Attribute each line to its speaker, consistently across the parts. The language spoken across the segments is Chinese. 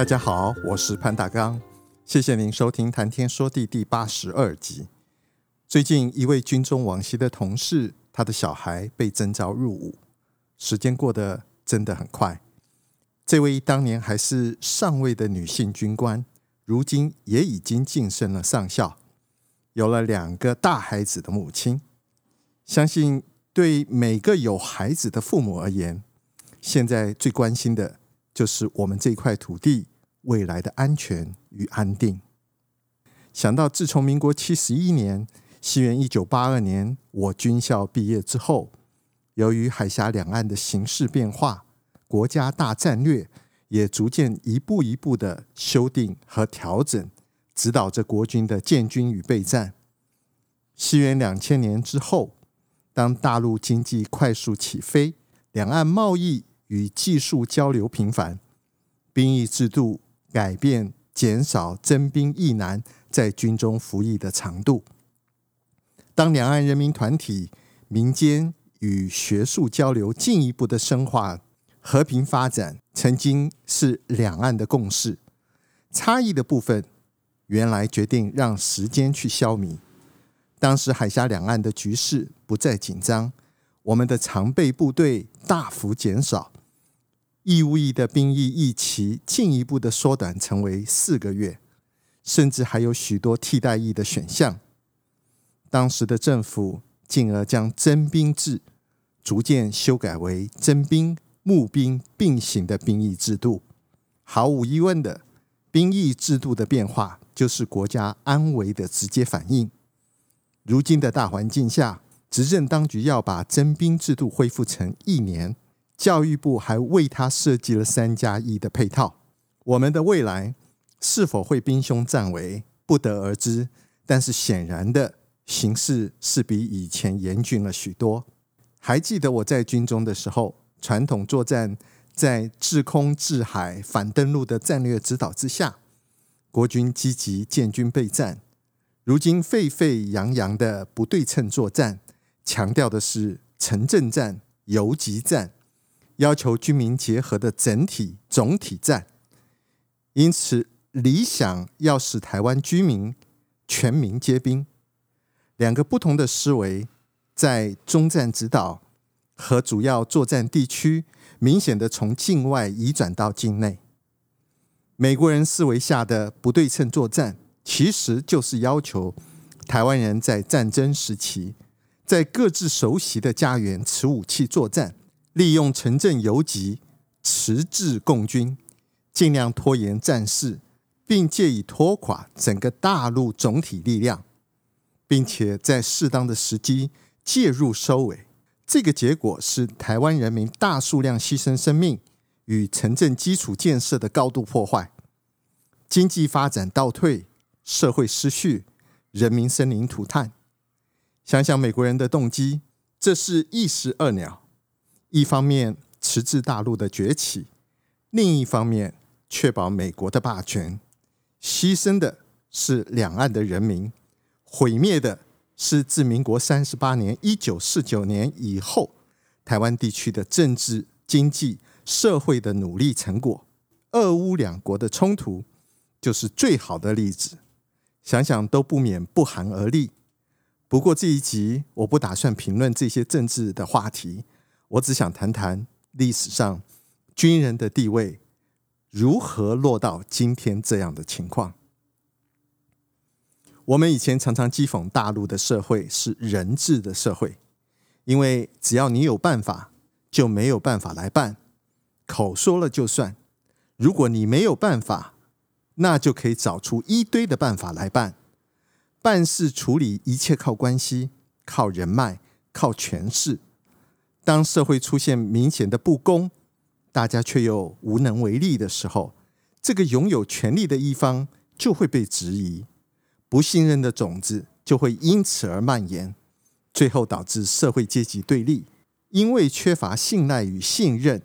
Speaker 1: 大家好，我是潘大刚，谢谢您收听《谈天说地》第八十二集。最近，一位军中往昔的同事，他的小孩被征召入伍，时间过得真的很快。这位当年还是上尉的女性军官，如今也已经晋升了上校，有了两个大孩子的母亲。相信对每个有孩子的父母而言，现在最关心的就是我们这块土地未来的安全与安定。想到自从民国七十一年，西元一九八二年，我军校毕业之后，由于海峡两岸的形势变化，国家大战略也逐渐一步一步的修订和调整，指导着国军的建军与备战。西元两千年之后，当大陆经济快速起飞，两岸贸易与技术交流频繁，兵役制度改变，减少征兵役男在军中服役的长度。当两岸人民团体、民间与学术交流进一步的深化，和平发展曾经是两岸的共识。差异的部分，原来决定让时间去消弭。当时海峡两岸的局势不再紧张，我们的常备部队大幅减少。义务役的兵役役期进一步的缩短，成为四个月，甚至还有许多替代役的选项。当时的政府进而将征兵制逐渐修改为征兵、募兵并行的兵役制度。毫无疑问的，兵役制度的变化就是国家安危的直接反应。如今的大环境下，执政当局要把征兵制度恢复成一年。教育部还为他设计了三加一的配套。我们的未来是否会兵凶战危，不得而知。但是显然的，形势是比以前严峻了许多。还记得我在军中的时候，传统作战在制空、制海、反登陆的战略指导之下，国军积极建军备战。如今沸沸扬扬的不对称作战，强调的是城镇战、游击战。要求军民结合的整体总体战，因此理想要使台湾居民全民皆兵。两个不同的思维在中战指导和主要作战地区明显的从境外移转到境内。美国人思维下的不对称作战，其实就是要求台湾人在战争时期在各自熟悉的家园持武器作战。利用城镇游击，迟滞共军，尽量拖延战事，并借以拖垮整个大陆总体力量，并且在适当的时机介入收尾。这个结果是台湾人民大数量牺牲生命与城镇基础建设的高度破坏，经济发展倒退，社会失序，人民生灵涂炭。想想美国人的动机，这是一石二鸟。一方面迟滞大陆的崛起，另一方面确保美国的霸权，牺牲的是两岸的人民，毁灭的是自民国三十八年（一九四九年）以后台湾地区的政治、经济、社会的努力成果。俄乌两国的冲突就是最好的例子，想想都不免不寒而栗。不过这一集我不打算评论这些政治的话题。我只想谈谈历史上军人的地位如何落到今天这样的情况。我们以前常常讥讽大陆的社会是人治的社会，因为只要你有办法，就没有办法来办，口说了就算。如果你没有办法，那就可以找出一堆的办法来办。办事处理一切靠关系、靠人脉、靠权势。当社会出现明显的不公，大家却又无能为力的时候，这个拥有权力的一方就会被质疑，不信任的种子就会因此而蔓延，最后导致社会阶级对立。因为缺乏信赖与信任，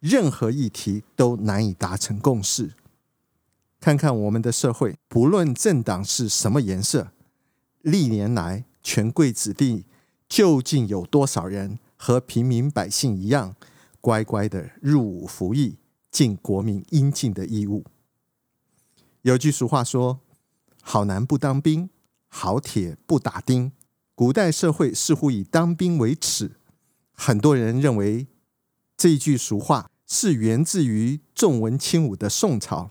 Speaker 1: 任何议题都难以达成共识。看看我们的社会，不论政党是什么颜色，历年来权贵子弟究竟有多少人和平民百姓一样，乖乖的入伍服役，尽国民应尽的义务？有句俗话说：“好男不当兵，好铁不打钉。”古代社会似乎以当兵为耻。很多人认为这一句俗话是源自于重文轻武的宋朝，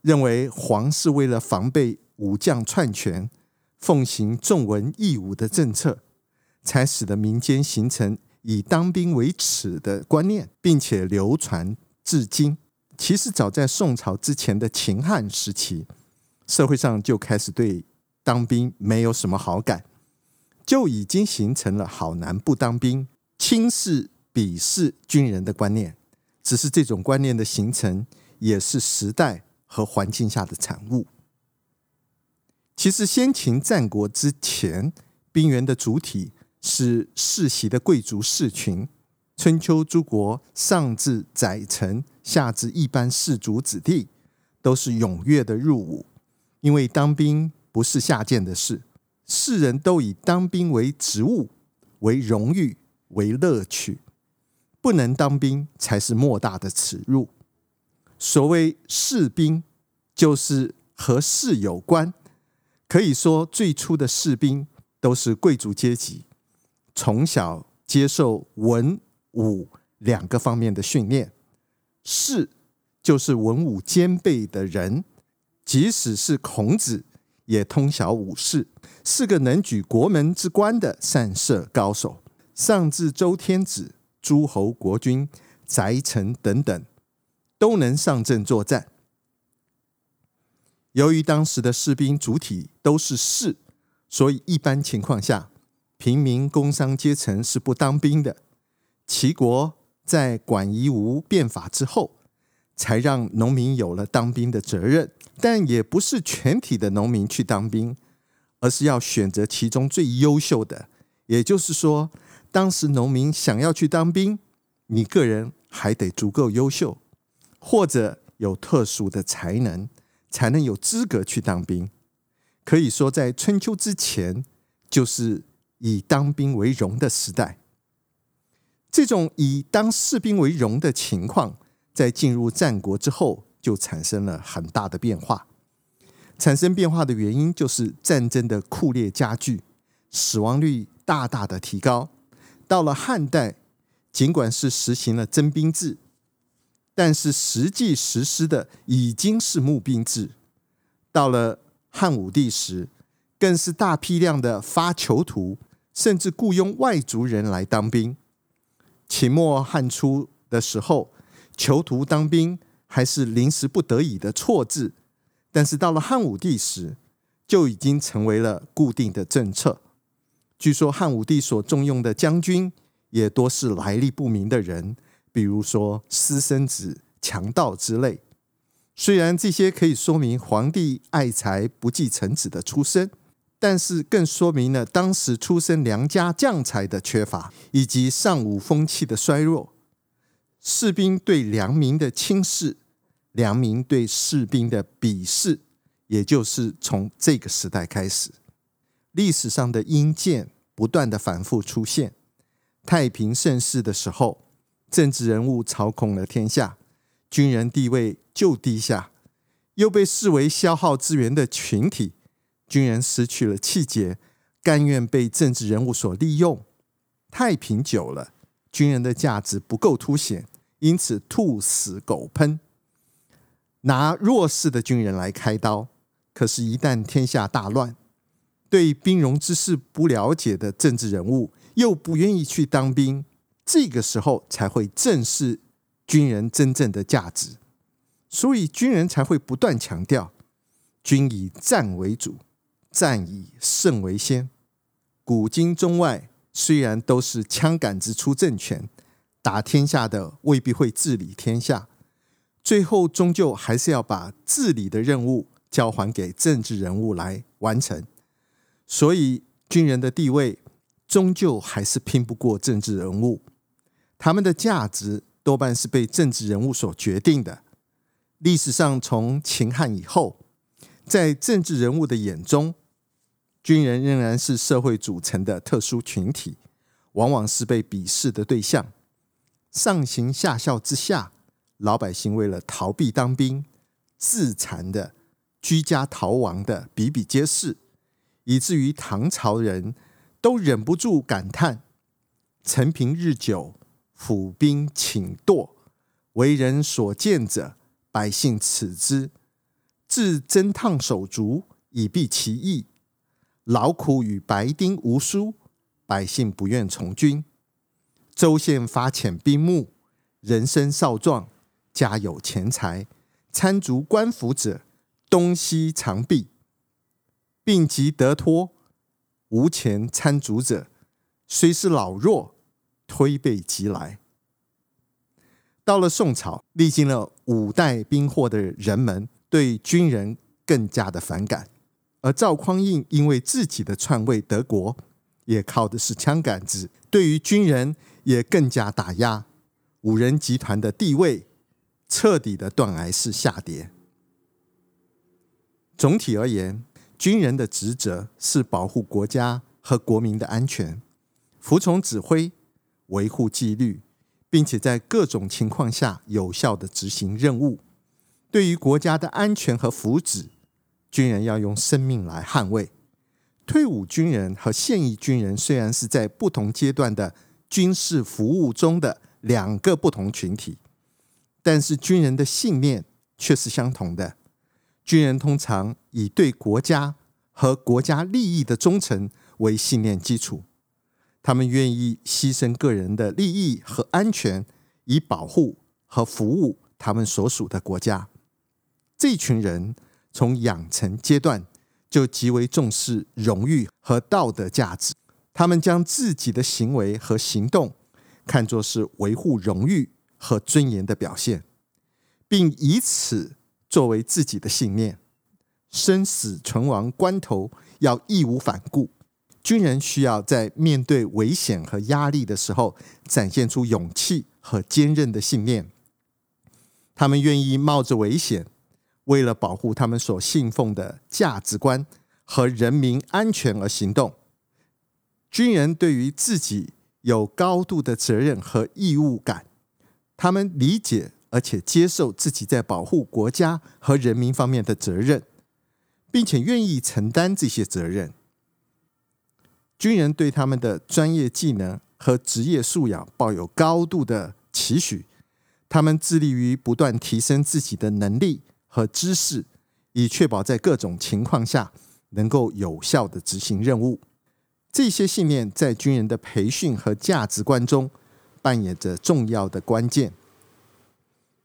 Speaker 1: 认为皇室为了防备武将篡权，奉行重文抑武的政策，才使得民间形成以当兵为耻的观念，并且流传至今。其实早在宋朝之前的秦汉时期，社会上就开始对当兵没有什么好感，就已经形成了“好男不当兵”。轻视、鄙视军人的观念，只是这种观念的形成，也是时代和环境下的产物。其实，先秦战国之前，兵员的主体是世袭的贵族士群。春秋诸国，上至宰臣，下至一般士族子弟，都是踊跃的入伍，因为当兵不是下贱的事，世人都以当兵为职务，为荣誉。为乐趣，不能当兵才是莫大的耻辱。所谓士兵，就是和士有关。可以说，最初的士兵都是贵族阶级，从小接受文武两个方面的训练。士就是文武兼备的人，即使是孔子，也通晓武士，是个能举国门之关的善射高手。上至周天子、诸侯国君、宰臣等等，都能上阵作战。由于当时的士兵主体都是士，所以一般情况下，平民工商阶层是不当兵的。齐国在管夷吾变法之后，才让农民有了当兵的责任，但也不是全体的农民去当兵，而是要选择其中最优秀的。也就是说，当时农民想要去当兵，你个人还得足够优秀，或者有特殊的才能，才能有资格去当兵。可以说，在春秋之前，就是以当兵为荣的时代。这种以当士兵为荣的情况，在进入战国之后，就产生了很大的变化。产生变化的原因，就是战争的酷烈加剧，死亡率大大的提高。到了汉代，尽管是实行了征兵制，但是实际实施的已经是募兵制。到了汉武帝时，更是大批量的发囚徒，甚至雇佣外族人来当兵。秦末汉初的时候，囚徒当兵还是临时不得已的错字，但是到了汉武帝时，就已经成为了固定的政策。据说汉武帝所重用的将军也多是来历不明的人，比如说私生子、强盗之类。虽然这些可以说明皇帝爱才不继臣子的出身，但是更说明了当时出身良家将才的缺乏，以及尚武风气的衰弱。士兵对良民的轻视，良民对士兵的鄙视，也就是从这个时代开始。历史上的鹰箭不断的反复出现。太平盛世的时候，政治人物操控了天下，军人地位就低下，又被视为消耗资源的群体，军人失去了气节，甘愿被政治人物所利用。太平久了，军人的价值不够凸显，因此兔死狗烹，拿弱势的军人来开刀。可是，一旦天下大乱，对兵戎之事不了解的政治人物又不愿意去当兵，这个时候才会正视军人真正的价值，所以军人才会不断强调：军以战为主，战以胜为先。古今中外虽然都是枪杆子出政权，打天下的未必会治理天下，最后终究还是要把治理的任务交还给政治人物来完成。所以，军人的地位终究还是拼不过政治人物，他们的价值多半是被政治人物所决定的。历史上，从秦汉以后，在政治人物的眼中，军人仍然是社会组成的特殊群体，往往是被鄙视的对象。上行下效之下，老百姓为了逃避当兵、自残的、居家逃亡的比比皆是，以至于唐朝人都忍不住感叹：“陈平日久，府兵请惰，为人所见者。”百姓耻之，自征烫手足以避其役；劳苦与白丁无殊，百姓不愿从军。州县发遣兵募，人生少壮，家有钱财，参足官府者，东西长臂；病疾得脱，无钱参足者，虽是老弱，推背即来。到了宋朝，历经了五代兵祸的人们对军人更加的反感，而赵匡胤因为自己的篡位德国，也靠的是枪杆子，对于军人也更加打压，五人集团的地位彻底的断崖式下跌。总体而言，军人的职责是保护国家和国民的安全，服从指挥，维护纪律。并且在各种情况下有效地执行任务。对于国家的安全和福祉，军人要用生命来捍卫。退伍军人和现役军人虽然是在不同阶段的军事服务中的两个不同群体，但是军人的信念却是相同的。军人通常以对国家和国家利益的忠诚为信念基础。他们愿意牺牲个人的利益和安全，以保护和服务他们所属的国家。这群人从养成阶段就极为重视荣誉和道德价值，他们将自己的行为和行动看作是维护荣誉和尊严的表现，并以此作为自己的信念。生死存亡关头要义无反顾。军人需要在面对危险和压力的时候，展现出勇气和坚韧的信念。他们愿意冒着危险，为了保护他们所信奉的价值观和人民安全而行动。军人对于自己有高度的责任和义务感，他们理解而且接受自己在保护国家和人民方面的责任，并且愿意承担这些责任。军人对他们的专业技能和职业素养抱有高度的期许，他们致力于不断提升自己的能力和知识，以确保在各种情况下能够有效地执行任务。这些信念在军人的培训和价值观中扮演着重要的关键，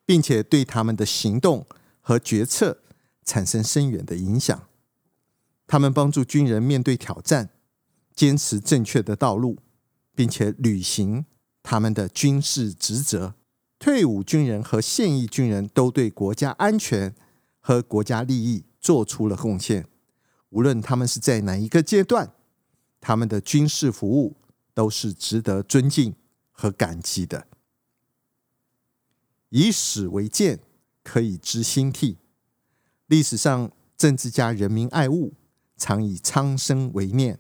Speaker 1: 并且对他们的行动和决策产生深远的影响。他们帮助军人面对挑战。坚持正确的道路，并且履行他们的军事职责。退伍军人和现役军人都对国家安全和国家利益做出了贡献。无论他们是在哪一个阶段，他们的军事服务都是值得尊敬和感激的。以史为鉴，可以知兴替。历史上，政治家人民爱物，常以苍生为念。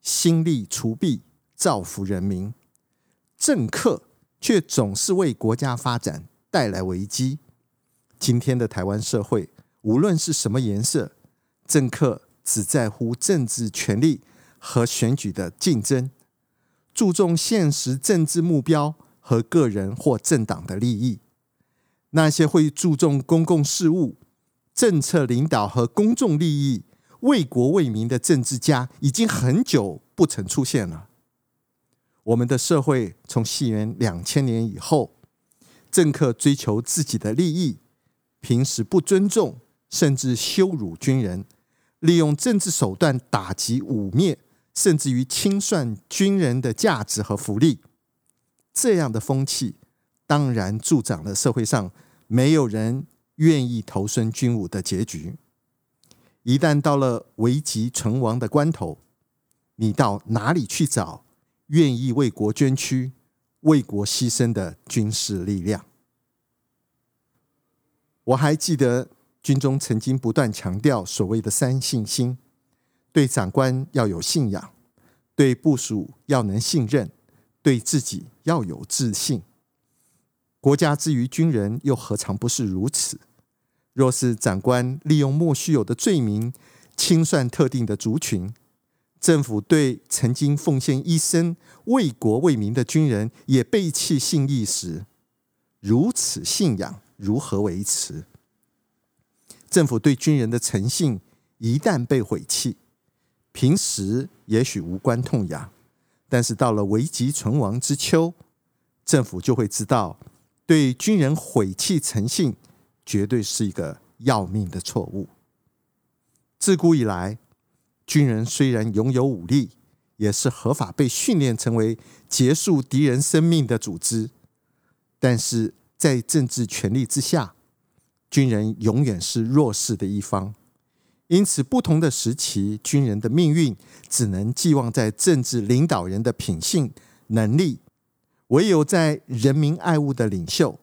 Speaker 1: 兴利除弊，造福人民；政客却总是为国家发展带来危机。今天的台湾社会，无论是什么颜色，政客只在乎政治权力和选举的竞争，注重现实政治目标和个人或政党的利益。那些会注重公共事务、政策领导和公众利益，为国为民的政治家已经很久不曾出现了。我们的社会从西元两千年以后，政客追求自己的利益，平时不尊重甚至羞辱军人，利用政治手段打击、污蔑，甚至于清算军人的价值和福利。这样的风气当然助长了社会上没有人愿意投身军伍的结局。一旦到了危急存亡的关头，你到哪里去找愿意为国捐躯、为国牺牲的军事力量？我还记得军中曾经不断强调所谓的“三信心”：对长官要有信仰，对部属要能信任，对自己要有自信。国家之于军人，又何尝不是如此？若是长官利用莫须有的罪名清算特定的族群，政府对曾经奉献一生为国为民的军人也背弃信义时，如此信仰如何维持？政府对军人的诚信一旦被毁弃，平时也许无关痛痒，但是到了危急存亡之秋，政府就会知道，对军人毁弃诚信。绝对是一个要命的错误。自古以来，军人虽然拥有武力，也是合法被训练成为结束敌人生命的组织，但是在政治权力之下，军人永远是弱势的一方。因此，不同的时期，军人的命运只能寄望在政治领导人的品性、能力，唯有在人民爱物的领袖。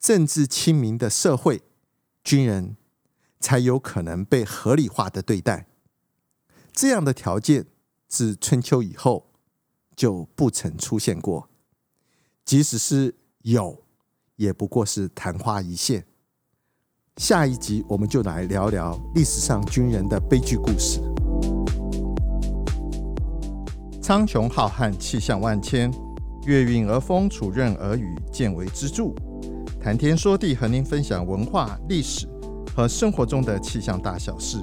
Speaker 1: 政治亲民的社会，军人才有可能被合理化的对待。这样的条件自春秋以后就不曾出现过，即使是有，也不过是昙花一现。下一集我们就来聊聊历史上军人的悲剧故事。苍穹浩瀚，气象万千，月晕而风，础刃而雨，见微知著。谈天说地，和您分享文化、历史和生活中的气象大小事，